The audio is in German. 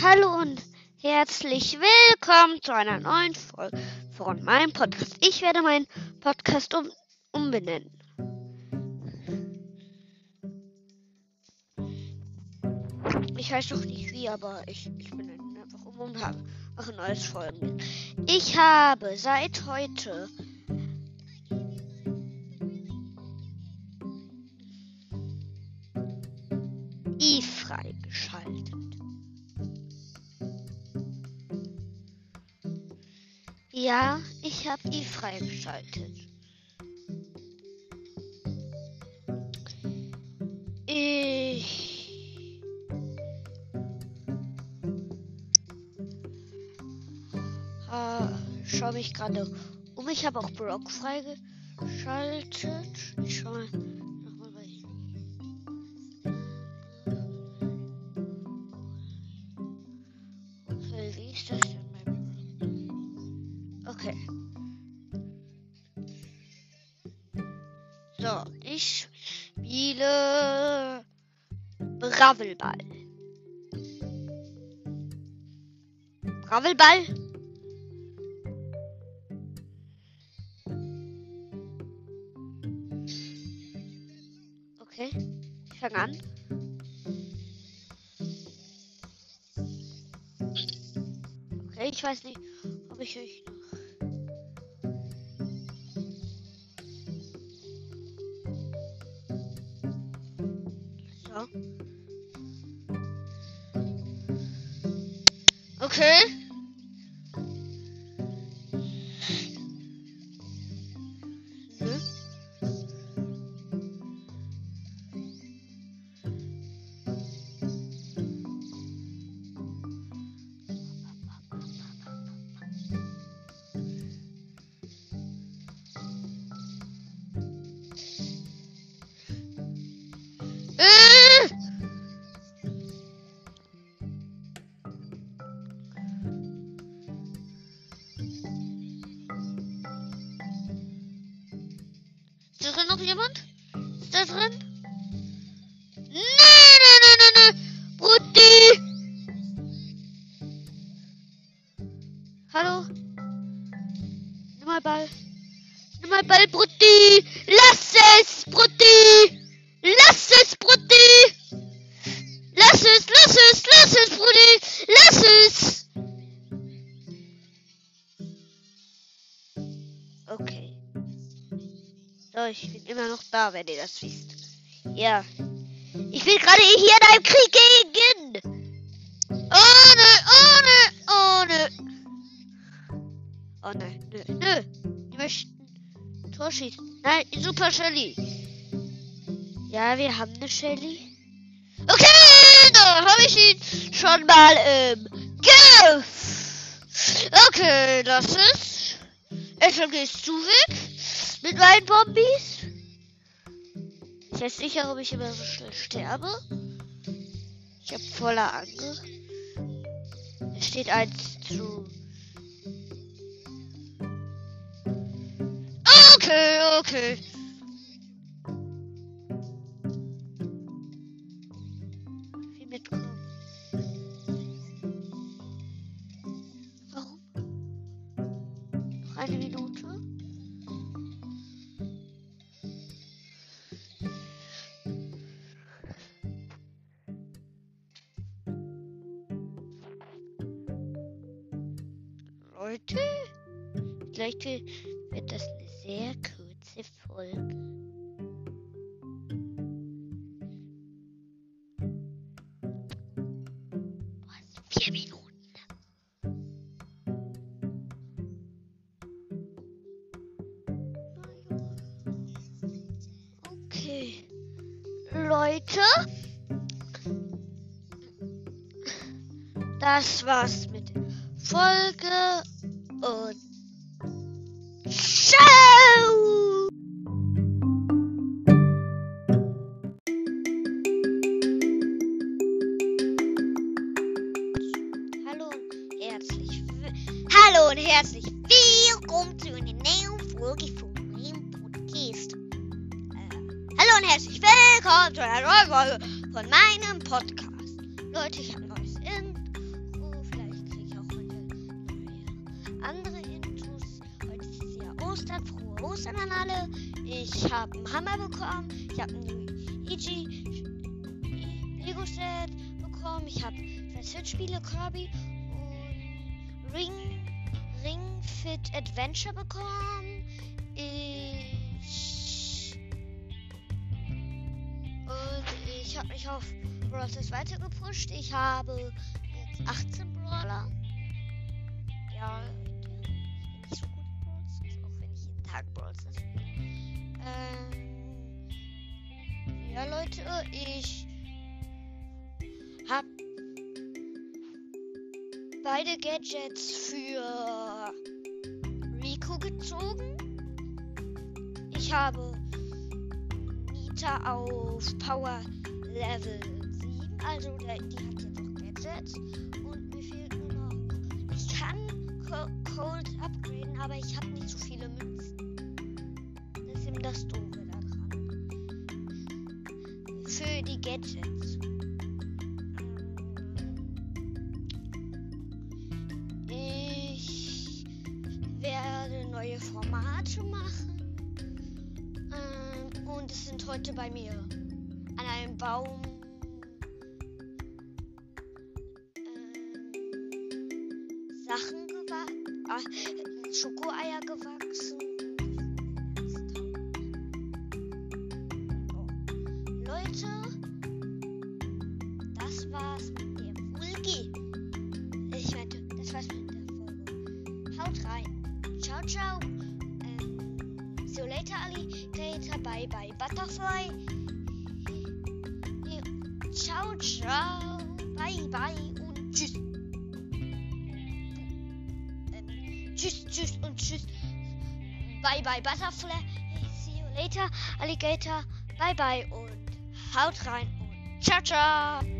Hallo und herzlich willkommen zu einer neuen Folge von meinem Podcast. Ich werde meinen Podcast um, umbenennen. Ich weiß noch nicht wie, aber ich, ich benenne einfach um und habe mache neues Folgen. Ich habe seit heute i freigeschaltet. Ja, ich habe i freigeschaltet. Ich äh, schaue mich gerade um. Ich habe auch Brock freigeschaltet. Ich schau mal. Okay. So, ich spiele Bravelball. Bravelball? Okay, ich fange an. Okay, ich weiß nicht, ob ich euch noch. Okay. Noch jemand? Ist da drin? Immer noch da, wenn ihr das wisst. Ja. Ich bin gerade hier in einem Krieg gegen. Ohne, ohne, ohne. Oh nein, nö, nö. Die möchten Tor schießen. Nein, Super Shelly. Ja, wir haben eine Shelly. Okay, da habe ich ihn schon mal im Griff. Okay, lass es. Erstmal gehst du weg mit meinen Bombis. Ich weiß sicher, ob ich immer so schnell sterbe. Ich habe voller Angst. Es steht 1 zu. Okay, okay. Mitkommen. Warum? Noch eine Minute? Leute, vielleicht wird das eine sehr kurze Folge. Okay. Leute. Das war's mit Folge und ciao! Hallo und herzlich Hallo und herzlich willkommen zu einer neuen Folge von meinem Podcast. Äh, hallo und herzlich willkommen zu einer neuen Folge von meinem Podcast. Leute, ich habe neues andere Intus. Heute ist ja Ostern. Frohe Ostern an alle. Ich habe einen Hammer bekommen. Ich habe ein Luigi Lego Set bekommen. Ich habe zwei Switch-Spiele Kirby und Ring, Ring Fit Adventure bekommen. Ich. Und ich habe mich auf Brawl weitergepusht. Ich habe jetzt 18 Brawler. Ja, Tag Brawl. Ähm, ja, Leute, ich hab beide Gadgets für Rico gezogen. Ich habe Nita auf Power Level 7, also die hat jetzt auch Gadgets. Cold upgraden, aber ich habe nicht so viele Münzen. Das ist eben das Doofe daran. Für die Gadgets. Ich werde neue Formate machen. Ähm, und es sind heute bei mir an einem Baum Schokoeier gewachsen. So. Leute, das war's mit der Folge. Ich meinte, das war's mit der Folge. Haut rein. Ciao, ciao. Ähm, see you later, Alligator. Bye, bye, Butterfly. Ciao, ciao. Bye, bye und tschüss. Tschüss, tschüss und tschüss. Bye, bye, Butterfly. See you later, Alligator. Bye, bye und haut rein und ciao, ciao.